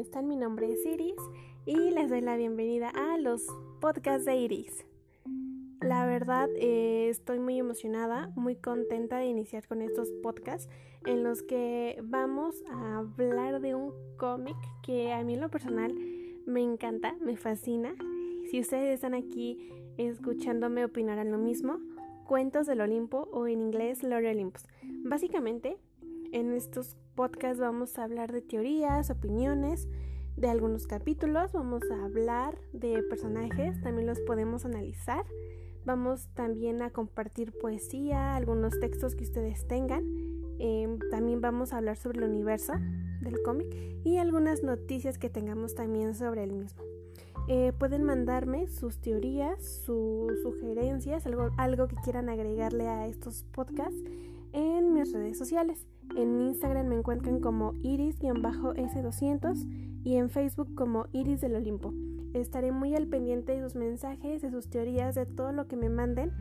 están? Mi nombre es Iris y les doy la bienvenida a los podcasts de Iris. La verdad eh, estoy muy emocionada, muy contenta de iniciar con estos podcasts en los que vamos a hablar de un cómic que a mí en lo personal me encanta, me fascina. Si ustedes están aquí escuchándome opinarán lo mismo. Cuentos del Olimpo o en inglés Lore Olympus. Básicamente en estos podcasts vamos a hablar de teorías, opiniones, de algunos capítulos, vamos a hablar de personajes, también los podemos analizar. Vamos también a compartir poesía, algunos textos que ustedes tengan. Em, también vamos a hablar sobre el universo del cómic y algunas noticias que tengamos también sobre el mismo. Eh, pueden mandarme sus teorías, sus sugerencias, algo, algo que quieran agregarle a estos podcasts mis redes sociales. En Instagram me encuentran como iris-s200 y en Facebook como Iris del Olimpo. Estaré muy al pendiente de sus mensajes, de sus teorías, de todo lo que me manden.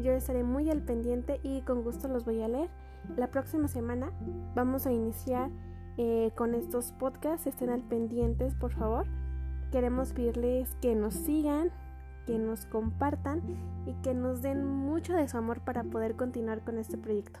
Yo estaré muy al pendiente y con gusto los voy a leer. La próxima semana vamos a iniciar eh, con estos podcasts. Estén al pendientes, por favor. Queremos pedirles que nos sigan, que nos compartan y que nos den mucho de su amor para poder continuar con este proyecto.